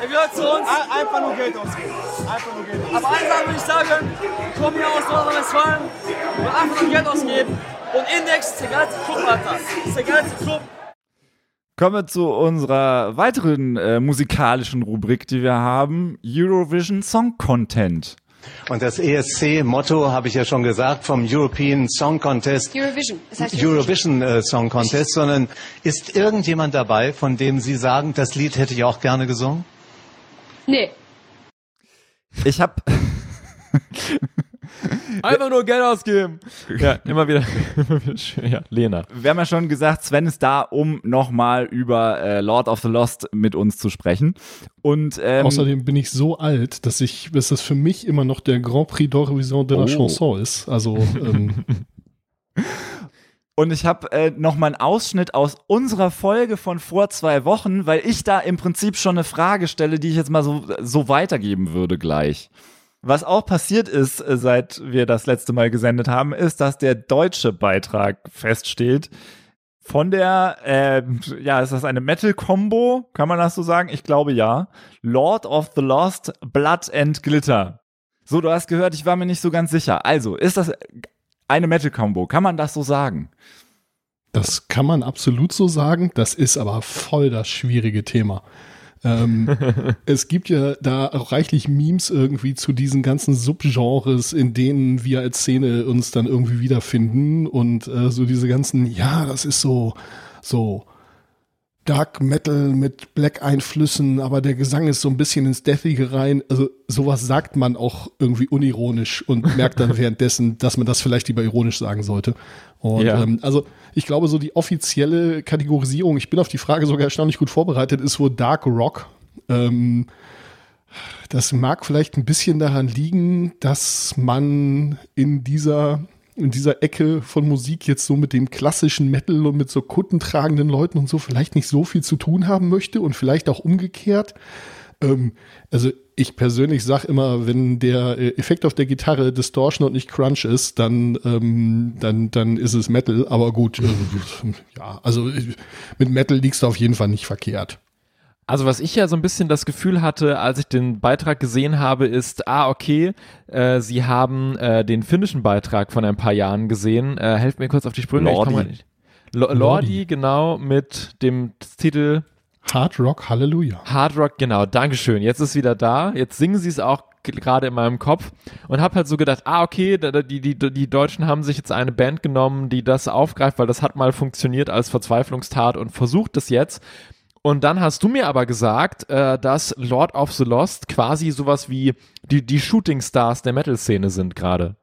Er gehört zu uns. Einfach nur Geld ausgeben. Einfach nur Geld ausgeben. Aber eine Sache würde ich sagen, komm hier aus Nordrhein-Westfalen und einfach nur Geld ausgeben. Und Index ist der geilste Club, Alter. Ist der geilste Club. Kommen wir zu unserer weiteren äh, musikalischen Rubrik, die wir haben: Eurovision Song Content. Und das ESC-Motto habe ich ja schon gesagt vom European Song Contest. Eurovision. Das heißt Eurovision äh, Song Contest, sondern ist irgendjemand dabei, von dem Sie sagen, das Lied hätte ich auch gerne gesungen? Nee. Ich habe *laughs* *laughs* Einfach nur Geld ausgeben. Ja, immer wieder. *laughs* immer wieder schön. ja, Lena. Wir haben ja schon gesagt, Sven ist da, um nochmal über äh, Lord of the Lost mit uns zu sprechen. Und ähm, Außerdem bin ich so alt, dass ich, dass das für mich immer noch der Grand Prix d'Eurovision de la Oh. Chanson ist. Also ähm, *laughs* Und ich habe äh, noch mal einen Ausschnitt aus unserer Folge von vor zwei Wochen, weil ich da im Prinzip schon eine Frage stelle, die ich jetzt mal so, so weitergeben würde gleich. Was auch passiert ist, äh, seit wir das letzte Mal gesendet haben, ist, dass der deutsche Beitrag feststeht. Von der, äh, ja, ist das eine Metal-Combo? Kann man das so sagen? Ich glaube ja. Lord of the Lost, Blood and Glitter. So, du hast gehört, ich war mir nicht so ganz sicher. Also, ist das eine Metal-Combo? Kann man das so sagen? Das kann man absolut so sagen. Das ist aber voll das schwierige Thema. Ähm, *laughs* es gibt ja da auch reichlich Memes irgendwie zu diesen ganzen Subgenres, in denen wir als Szene uns dann irgendwie wiederfinden. Und äh, so diese ganzen, ja, das ist so, so Dark Metal mit Black Einflüssen, aber der Gesang ist so ein bisschen ins Deathige rein. Also sowas sagt man auch irgendwie unironisch und merkt dann *laughs* währenddessen, dass man das vielleicht lieber ironisch sagen sollte. Und Ja. ähm, also ich glaube, so die offizielle Kategorisierung, ich bin auf die Frage sogar erstaunlich gut vorbereitet, ist wohl Dark Rock. Ähm, das mag vielleicht ein bisschen daran liegen, dass man in dieser, in dieser Ecke von Musik jetzt so mit dem klassischen Metal und mit so kuttentragenden Leuten und so vielleicht nicht so viel zu tun haben möchte und vielleicht auch umgekehrt. Ähm, also ich persönlich sag immer, wenn der äh, Effekt auf der Gitarre Distortion und nicht Crunch ist, dann, ähm, dann, dann ist es Metal. Aber gut, äh, *laughs* ja, also äh, mit Metal liegst du auf jeden Fall nicht verkehrt. Also was ich ja so ein bisschen das Gefühl hatte, als ich den Beitrag gesehen habe, ist, ah, okay, äh, sie haben äh, den finnischen Beitrag von ein paar Jahren gesehen. Äh, helft mir kurz auf die Sprünge. ich Lordi. mal nicht. Lo Lordi, Lordi. genau, mit dem Titel Hard Rock Halleluja. Hard Rock, genau, Dankeschön. Jetzt ist wieder da. Jetzt singen sie es auch gerade in meinem Kopf und habe halt so gedacht, ah, okay, die, die, die Deutschen haben sich jetzt eine Band genommen, die das aufgreift, weil das hat mal funktioniert als Verzweiflungstat und versucht es jetzt. Und dann hast du mir aber gesagt, äh, dass Lord of the Lost quasi sowas wie die, die Shooting Stars der Metal-Szene sind gerade.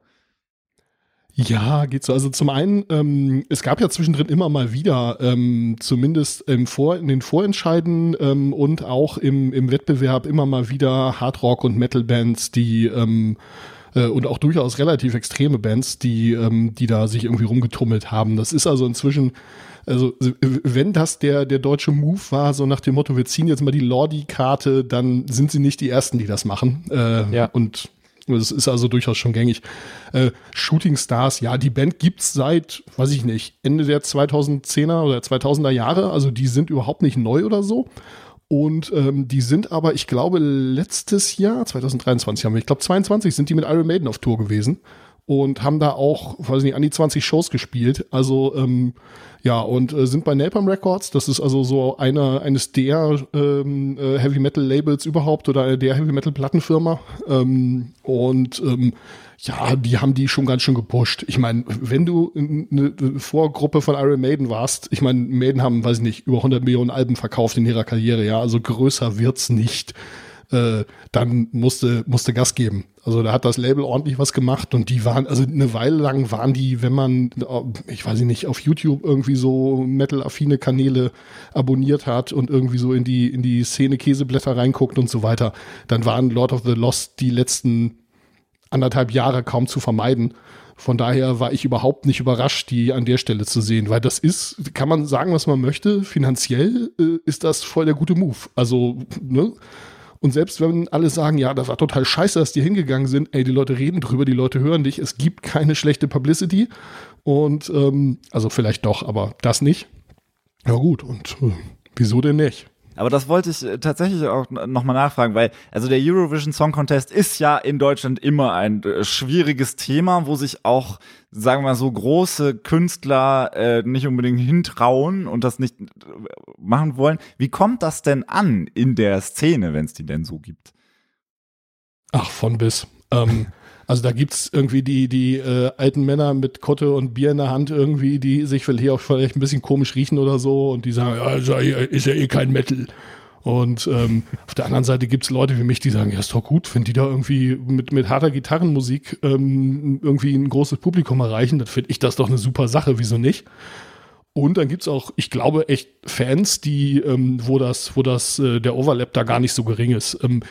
Ja, geht so. Also zum einen, ähm, es gab ja zwischendrin immer mal wieder, ähm, zumindest im Vor in den Vorentscheiden ähm, und auch im, im Wettbewerb immer mal wieder Hardrock- und Metal-Bands, die ähm, äh, und auch durchaus relativ extreme Bands, die, ähm, die da sich irgendwie rumgetummelt haben. Das ist also inzwischen, also wenn das der, der deutsche Move war, so nach dem Motto, wir ziehen jetzt mal die Lordi-Karte, dann sind sie nicht die Ersten, die das machen. Äh, Ja. Und das ist also durchaus schon gängig. Äh, Shooting Stars, ja, die Band gibt's seit, weiß ich nicht, Ende der 2010er oder 2000er Jahre. Also die sind überhaupt nicht neu oder so. Und ähm, die sind aber, ich glaube, letztes Jahr, 2023 haben wir, ich glaube 22 sind die mit Iron Maiden auf Tour gewesen und haben da auch, weiß nicht, an die 20 Shows gespielt. Also ähm, ja, und äh, sind bei Napalm Records. Das ist also so einer eines der ähm, äh, Heavy Metal Labels überhaupt oder der Heavy Metal Plattenfirma. Ähm, und ähm, ja, die haben die schon ganz schön gepusht. Ich meine, wenn du eine Vorgruppe von Iron Maiden warst, ich meine, Maiden haben, weiß ich nicht, über 100 Millionen Alben verkauft in ihrer Karriere, ja, also größer wird's nicht. Äh, dann musste, musste Gas geben. Also da hat das Label ordentlich was gemacht und die waren, also eine Weile lang waren die, wenn man, äh, ich weiß nicht, auf YouTube irgendwie so Metal-affine Kanäle abonniert hat und irgendwie so in die, in die Szene Käseblätter reinguckt und so weiter, dann waren Lord of the Lost die letzten anderthalb Jahre kaum zu vermeiden. Von daher war ich überhaupt nicht überrascht, die an der Stelle zu sehen, weil das ist, kann man sagen, was man möchte, finanziell äh, ist das voll der gute Move. Also, ne? Und selbst wenn alle sagen, ja, das war total scheiße, dass die hingegangen sind, ey, die Leute reden drüber, die Leute hören dich, es gibt keine schlechte Publicity. Und ähm, also vielleicht doch, aber das nicht. Ja gut, und äh, wieso denn nicht? Aber das wollte ich äh, tatsächlich auch nochmal nachfragen, weil also der Eurovision Song Contest ist ja in Deutschland immer ein äh, schwieriges Thema, wo sich auch, sagen wir mal so, große Künstler äh, nicht unbedingt hintrauen und das nicht äh, machen wollen. Wie kommt das denn an in der Szene, wenn es die denn so gibt? Ach, von bis. Ähm, *laughs* also da gibt's irgendwie die, die äh, alten Männer mit Kotte und Bier in der Hand irgendwie, die sich vielleicht auch vielleicht ein bisschen komisch riechen oder so und die sagen, ja, ist ja, ist ja eh kein Metal. Und ähm, *laughs* auf der anderen Seite gibt's Leute wie mich, die sagen, ja, ist doch gut, wenn die da irgendwie mit, mit harter Gitarrenmusik ähm, irgendwie ein großes Publikum erreichen, dann finde ich das doch eine super Sache, wieso nicht? Und dann gibt's auch, ich glaube, echt Fans, die, ähm, wo das, wo das, äh, der Overlap da gar nicht so gering ist. Ähm,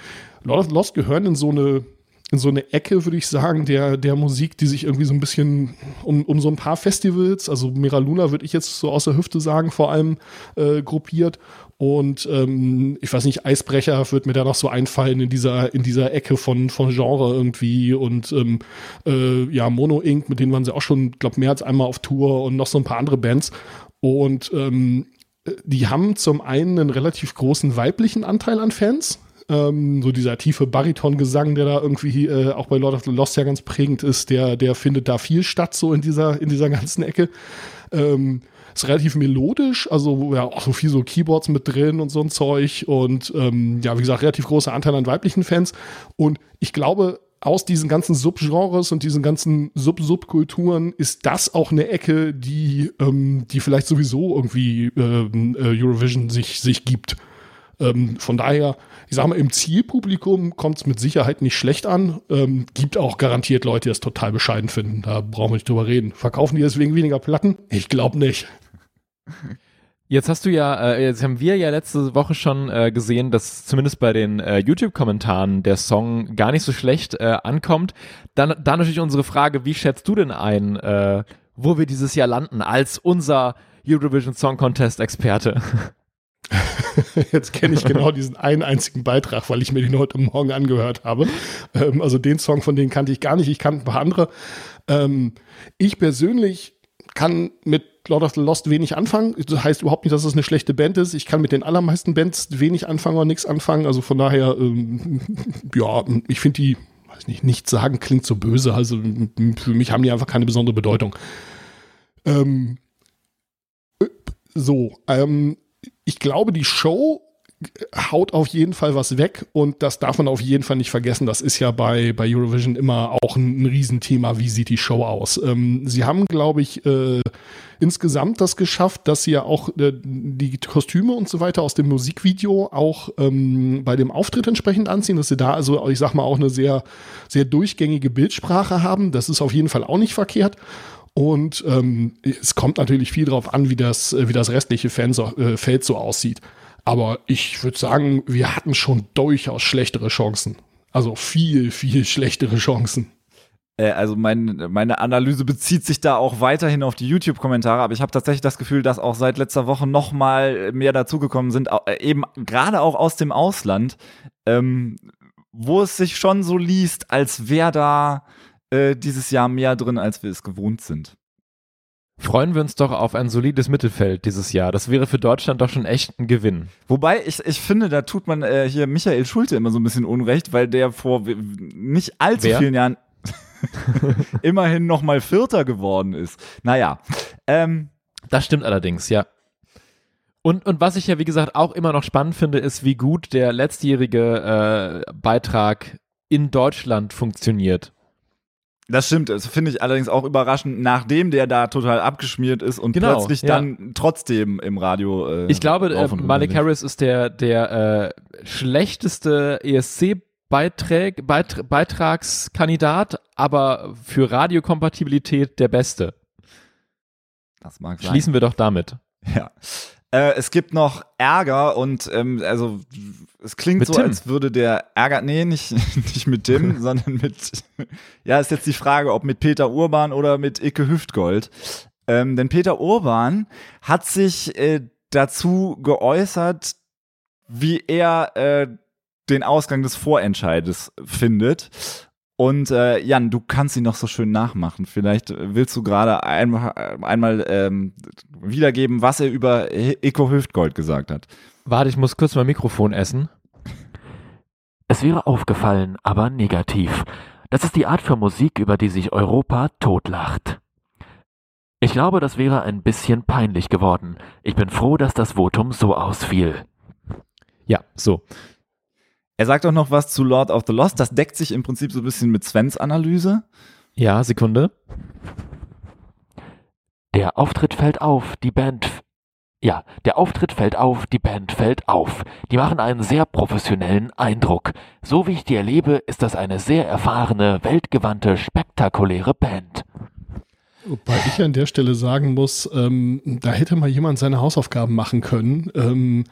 Lost gehören in so eine, in so eine Ecke, würde ich sagen, der, der Musik, die sich irgendwie so ein bisschen um, um so ein paar Festivals, also Mira Luna würde ich jetzt so aus der Hüfte sagen, vor allem äh, gruppiert. Und ähm, ich weiß nicht, Eisbrecher wird mir da noch so einfallen in dieser, in dieser Ecke von, von Genre irgendwie. Und ähm, äh, ja, Mono Inc., mit denen waren sie auch schon, glaube mehr als einmal auf Tour und noch so ein paar andere Bands. Und ähm, die haben zum einen einen relativ großen weiblichen Anteil an Fans ähm, so dieser tiefe Baritongesang, der da irgendwie äh, auch bei Lord of the Lost ja ganz prägend ist, der, der findet da viel statt, so in dieser, in dieser ganzen Ecke. Ähm, ist relativ melodisch, also ja auch so viel so Keyboards mit drin und so ein Zeug und ähm, ja, wie gesagt, relativ großer Anteil an weiblichen Fans. Und ich glaube, aus diesen ganzen Subgenres und diesen ganzen Sub-Subkulturen ist das auch eine Ecke, die, ähm, die vielleicht sowieso irgendwie ähm, äh, Eurovision sich, sich gibt. Ähm, von daher, ich sag mal, im Zielpublikum kommt es mit Sicherheit nicht schlecht an. Ähm, gibt auch garantiert Leute, die das total bescheiden finden. Da brauchen wir nicht drüber reden. Verkaufen die deswegen weniger Platten? Ich glaube nicht. Jetzt hast du ja, äh, jetzt haben wir ja letzte Woche schon äh, gesehen, dass zumindest bei den äh, YouTube-Kommentaren der Song gar nicht so schlecht ankommt. Dann, dann natürlich unsere Frage, wie schätzt du denn ein, wo wir dieses Jahr landen als unser Eurovision Song Contest Experte? *laughs* *laughs* Jetzt kenne ich genau diesen einen einzigen Beitrag, weil ich mir den heute Morgen angehört habe. Ähm, also den Song von denen kannte ich gar nicht. Ich kannte ein paar andere. Ähm, ich persönlich kann mit Lord of the Lost wenig anfangen. Das heißt überhaupt nicht, dass es eine schlechte Band ist. Ich kann mit den allermeisten Bands wenig anfangen oder nichts anfangen. Also von daher, ähm, *laughs* ja, ich finde die, weiß nicht, nichts sagen klingt so böse. Also für mich haben die einfach keine besondere Bedeutung. Ähm, äh, so, ähm, ich glaube, die Show haut auf jeden Fall was weg und das darf man auf jeden Fall nicht vergessen. Das ist ja bei, bei Eurovision immer auch ein, ein Riesenthema. Wie sieht die Show aus? Ähm, sie haben, glaube ich, äh, insgesamt das geschafft, dass sie ja auch äh, die Kostüme und so weiter aus dem Musikvideo auch ähm, bei dem Auftritt entsprechend anziehen, dass sie da also, ich sag mal, auch eine sehr, sehr durchgängige Bildsprache haben. Das ist auf jeden Fall auch nicht verkehrt. Und ähm, es kommt natürlich viel darauf an, wie das, wie das restliche Fan so, äh, Feld so aussieht. Aber ich würde sagen, wir hatten schon durchaus schlechtere Chancen. Also viel, viel schlechtere Chancen. Äh, also mein, meine Analyse bezieht sich da auch weiterhin auf die YouTube-Kommentare, aber ich habe tatsächlich das Gefühl, dass auch seit letzter Woche noch mal mehr dazugekommen sind, äh, eben gerade auch aus dem Ausland, ähm, wo es sich schon so liest, als wäre da äh, dieses Jahr mehr drin, als wir es gewohnt sind. Freuen wir uns doch auf ein solides Mittelfeld dieses Jahr. Das wäre für Deutschland doch schon echt ein Gewinn. Wobei, ich, ich finde, da tut man äh, hier Michael Schulte immer so ein bisschen Unrecht, weil der vor nicht allzu Wer? vielen Jahren *laughs* immerhin noch mal Vierter geworden ist. Naja, ähm, Das stimmt allerdings, ja. Und, und was ich ja, wie gesagt, auch immer noch spannend finde, ist, wie gut der letztjährige äh, Beitrag in Deutschland funktioniert. Das stimmt, das finde ich allerdings auch überraschend, nachdem der da total abgeschmiert ist und Genau, plötzlich ja. dann trotzdem im Radio. Äh, Ich glaube, äh, Malik. Harris ist der, der äh, schlechteste ESC-Beitrag, Beitr Beitragskandidat, aber für Radiokompatibilität der beste. Das mag sein. Schließen wir doch damit. Ja. Äh, es gibt noch Ärger und ähm, also es klingt Mit so, Tim. als würde der Ärger, nee, nicht, *laughs* nicht mit Tim, *laughs* sondern mit, ja, ist jetzt die Frage, ob mit Peter Urban oder mit Icke Hüftgold. Ähm, denn Peter Urban hat sich äh, dazu geäußert, wie er äh, den Ausgang des Vorentscheides findet. Und äh, Jan, du kannst ihn noch so schön nachmachen. Vielleicht willst du gerade einmal, einmal ähm, wiedergeben, was er über Eko Hüftgold gesagt hat. Warte, ich muss kurz mein Mikrofon essen. Es wäre aufgefallen, aber negativ. Das ist die Art für Musik, über die sich Europa totlacht. Ich glaube, das wäre ein bisschen peinlich geworden. Ich bin froh, dass das Votum so ausfiel. Ja, so. Er sagt auch noch was zu Lord of the Lost. Das deckt sich im Prinzip so ein bisschen mit Svens Analyse. Ja, Sekunde. Der Auftritt fällt auf, die Band. Ja, der Auftritt fällt auf, die Band fällt auf. Die machen einen sehr professionellen Eindruck. So wie ich die erlebe, ist das eine sehr erfahrene, weltgewandte, spektakuläre Band. Wobei ich an der Stelle sagen muss, ähm, da hätte mal jemand seine Hausaufgaben machen können. Ähm,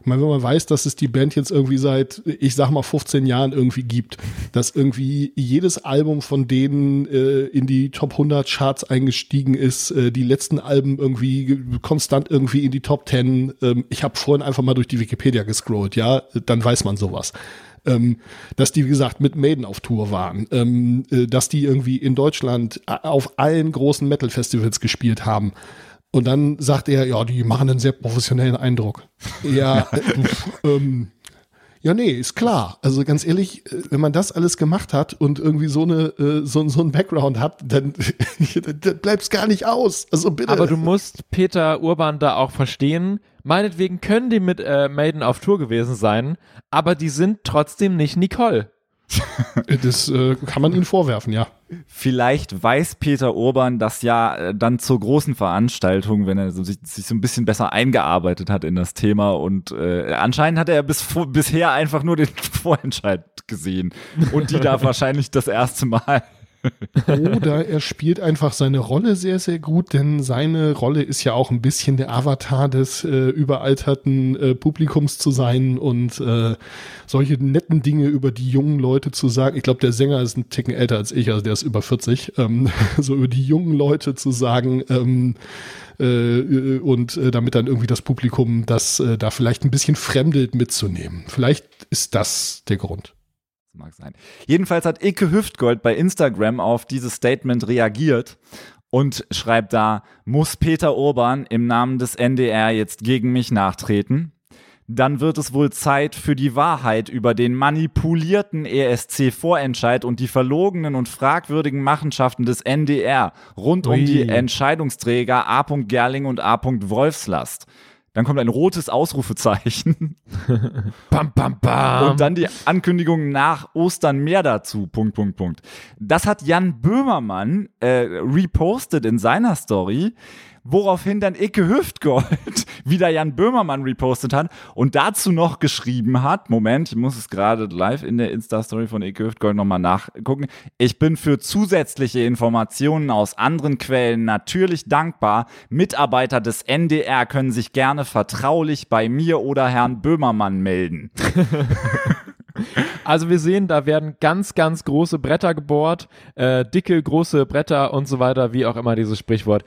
ich meine, wenn man weiß, dass es die Band jetzt irgendwie seit, ich sag mal, 15 Jahren irgendwie gibt, dass irgendwie jedes Album von denen äh, in die Top 100 Charts eingestiegen ist, äh, die letzten Alben irgendwie konstant irgendwie in die Top 10. Ähm, ich habe vorhin einfach mal durch die Wikipedia gescrollt, ja, dann weiß man sowas ähm, dass die, wie gesagt, mit Maiden auf Tour waren, ähm, äh, dass die irgendwie in Deutschland äh, auf allen großen Metal-Festivals gespielt haben. Und dann sagt er, ja, die machen einen sehr professionellen Eindruck. *laughs* Ja, äh, ähm, ja, nee, ist klar. Also ganz ehrlich, äh, wenn man das alles gemacht hat und irgendwie so eine äh, so, so ein Background hat, dann, *laughs* dann bleibt es gar nicht aus. Also bitte. Aber du musst Peter Urban da auch verstehen. Meinetwegen können die mit äh, Maiden auf Tour gewesen sein, aber die sind trotzdem nicht Nicole. *laughs* das äh, kann man ihnen vorwerfen, ja. Vielleicht weiß Peter Urban das ja äh, dann zur großen Veranstaltung, wenn er so, sich, sich, so ein bisschen besser eingearbeitet hat in das Thema. Und äh, anscheinend hat er bis, bisher einfach nur den *laughs* Vorentscheid gesehen. Und die da *laughs* wahrscheinlich das erste Mal. Oder er spielt einfach seine Rolle sehr, sehr gut, denn seine Rolle ist ja auch ein bisschen der Avatar des äh, überalterten äh, Publikums zu sein und äh, solche netten Dinge über die jungen Leute zu sagen. Ich glaube, der Sänger ist ein Ticken älter als ich, also der ist über 40. Ähm, *laughs* so über die jungen Leute zu sagen, ähm, äh, und äh, damit dann irgendwie das Publikum das äh, da vielleicht ein bisschen fremdelt mitzunehmen. Vielleicht ist das der Grund mag sein. Jedenfalls hat Icke Hüftgold bei Instagram auf dieses Statement reagiert und schreibt da, muss Peter Urban im Namen des NDR jetzt gegen mich nachtreten? Dann wird es wohl Zeit für die Wahrheit über den manipulierten ESC-Vorentscheid und die verlogenen und fragwürdigen Machenschaften des NDR rund Ui. um die Entscheidungsträger A. Gerling und A. Wolfslast. Dann kommt ein rotes Ausrufezeichen. *laughs* bam, bam, bam. Und dann die Ankündigung nach Ostern mehr dazu. Punkt, Punkt, Punkt. Das hat Jan Böhmermann äh, repostet in seiner Story woraufhin dann Icke Hüftgold *laughs* wieder Jan Böhmermann repostet hat und dazu noch geschrieben hat, Moment, ich muss es gerade live in der Insta-Story von Icke Hüftgold nochmal nachgucken, ich bin für zusätzliche Informationen aus anderen Quellen natürlich dankbar. Mitarbeiter des NDR können sich gerne vertraulich bei mir oder Herrn Böhmermann melden. *laughs* Also wir sehen, da werden ganz, ganz große Bretter gebohrt, äh, dicke, große Bretter und so weiter, wie auch immer dieses Sprichwort.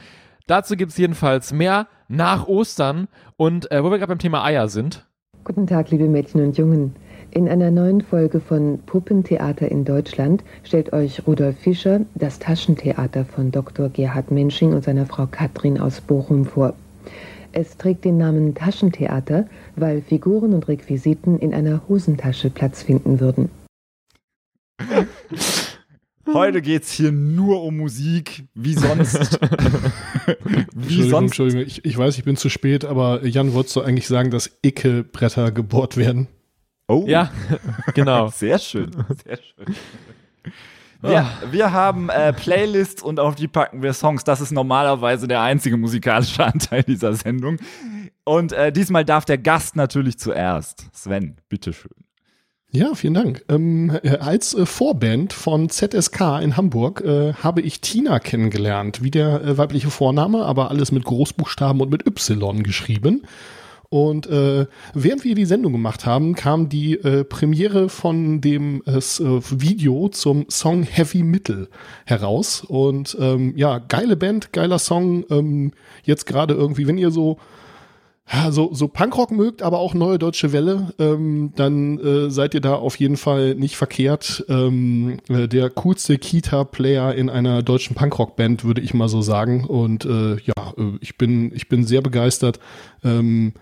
Dazu gibt es jedenfalls mehr nach Ostern. Und äh, wo wir gerade beim Thema Eier sind. Guten Tag, liebe Mädchen und Jungen. In einer neuen Folge von Puppentheater in Deutschland stellt euch Rudolf Fischer das Taschentheater von Dr. Gerhard Mensching und seiner Frau Katrin aus Bochum vor. Es trägt den Namen Taschentheater, weil Figuren und Requisiten in einer Hosentasche Platz finden würden. *laughs* Heute geht es hier nur um Musik, wie sonst. *laughs* wie Entschuldigung, sonst. Entschuldigung, ich, ich, weiß, ich bin zu spät, aber Jan, wolltest du eigentlich sagen, dass Icke-Bretter gebohrt werden? Oh. Ja, *laughs* genau. Sehr schön, sehr schön. *laughs* Wir, wir haben äh, Playlists und auf die packen wir Songs. Das ist normalerweise der einzige musikalische Anteil dieser Sendung. Und äh, diesmal darf der Gast natürlich zuerst. Sven, bitteschön. Ja, vielen Dank. Ähm, äh, als äh, Vorband von ZSK in Hamburg äh, habe ich Tina kennengelernt, wie der äh, weibliche Vorname, aber alles mit Großbuchstaben und mit Y geschrieben. Und äh, während wir die Sendung gemacht haben, kam die äh, Premiere von dem äh, Video zum Song Heavy Metal heraus. Und ähm, ja, geile Band, geiler Song. Ähm, jetzt gerade irgendwie, wenn ihr so so, so Punkrock mögt, aber auch Neue Deutsche Welle, ähm, dann äh, seid ihr da auf jeden Fall nicht verkehrt. Ähm, äh, der coolste Kita-Player in einer deutschen Punkrock-Band, würde ich mal so sagen. Und äh, ja, äh, ich bin, ich bin sehr begeistert. Ähm,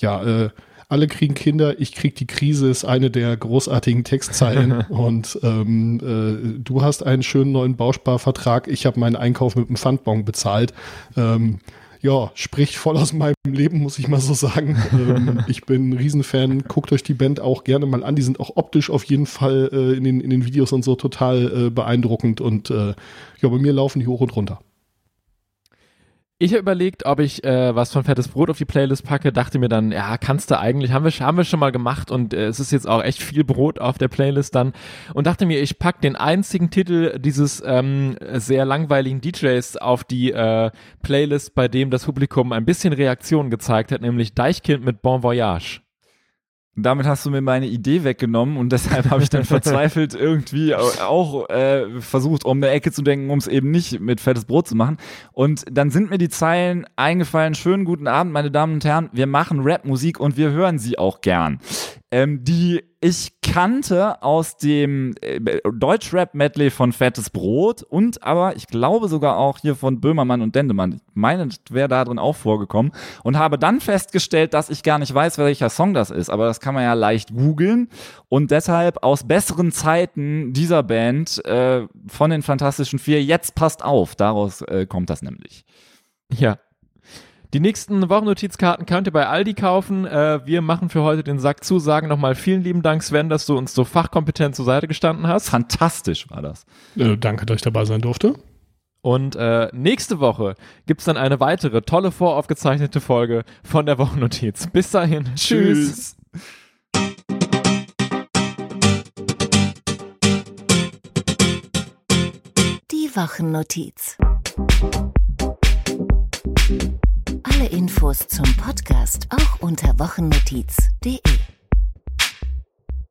ja, äh, alle kriegen Kinder, ich krieg die Krise, ist eine der großartigen Textzeilen. *laughs* und ähm, äh, du hast einen schönen neuen Bausparvertrag, ich habe meinen Einkauf mit einem Pfandbon bezahlt. Ähm, ja, spricht voll aus meinem Leben, muss ich mal so sagen. *laughs* ähm, ich bin ein Riesenfan, guckt euch die Band auch gerne mal an. Die sind auch optisch auf jeden Fall äh, in, den, in den Videos und so total äh, beeindruckend und äh, ja, bei mir laufen die hoch und runter. Ich habe überlegt, ob ich äh, was von Fettes Brot auf die Playlist packe, dachte mir dann, ja, kannst du eigentlich, haben wir, haben wir schon mal gemacht und äh, es ist jetzt auch echt viel Brot auf der Playlist dann und dachte mir, ich pack den einzigen Titel dieses ähm, sehr langweiligen DJs auf die äh, Playlist, bei dem das Publikum ein bisschen Reaktion gezeigt hat, nämlich Deichkind mit Bon Voyage. Damit hast du mir meine Idee weggenommen und deshalb habe ich dann *laughs* verzweifelt irgendwie auch äh, versucht, um eine Ecke zu denken, um es eben nicht mit fettes Brot zu machen. Und dann sind mir die Zeilen eingefallen. Schönen guten Abend, meine Damen und Herren. Wir machen Rapmusik und wir hören sie auch gern. Ähm, die ich kannte aus dem äh, Deutschrap-Medley von Fettes Brot und aber ich glaube sogar auch hier von Böhmermann und Dendemann. Ich meine, wäre da drin auch vorgekommen und habe dann festgestellt, dass ich gar nicht weiß, welcher Song das ist. Aber das kann man ja leicht googeln und deshalb aus besseren Zeiten dieser Band äh, von den Fantastischen Vier, jetzt passt auf, daraus äh, kommt das nämlich. Ja, die nächsten Wochennotizkarten könnt ihr bei Aldi kaufen. Äh, wir machen für heute den Sack zu. Sagen nochmal vielen lieben Dank, Sven, dass du uns so fachkompetent zur Seite gestanden hast. Fantastisch war das. Äh, danke, dass ich dabei sein durfte. Und äh, nächste Woche gibt es dann eine weitere tolle voraufgezeichnete Folge von der Wochennotiz. Bis dahin. Tschüss. Die Wochennotiz. Alle Infos zum Podcast auch unter wochennotiz.de.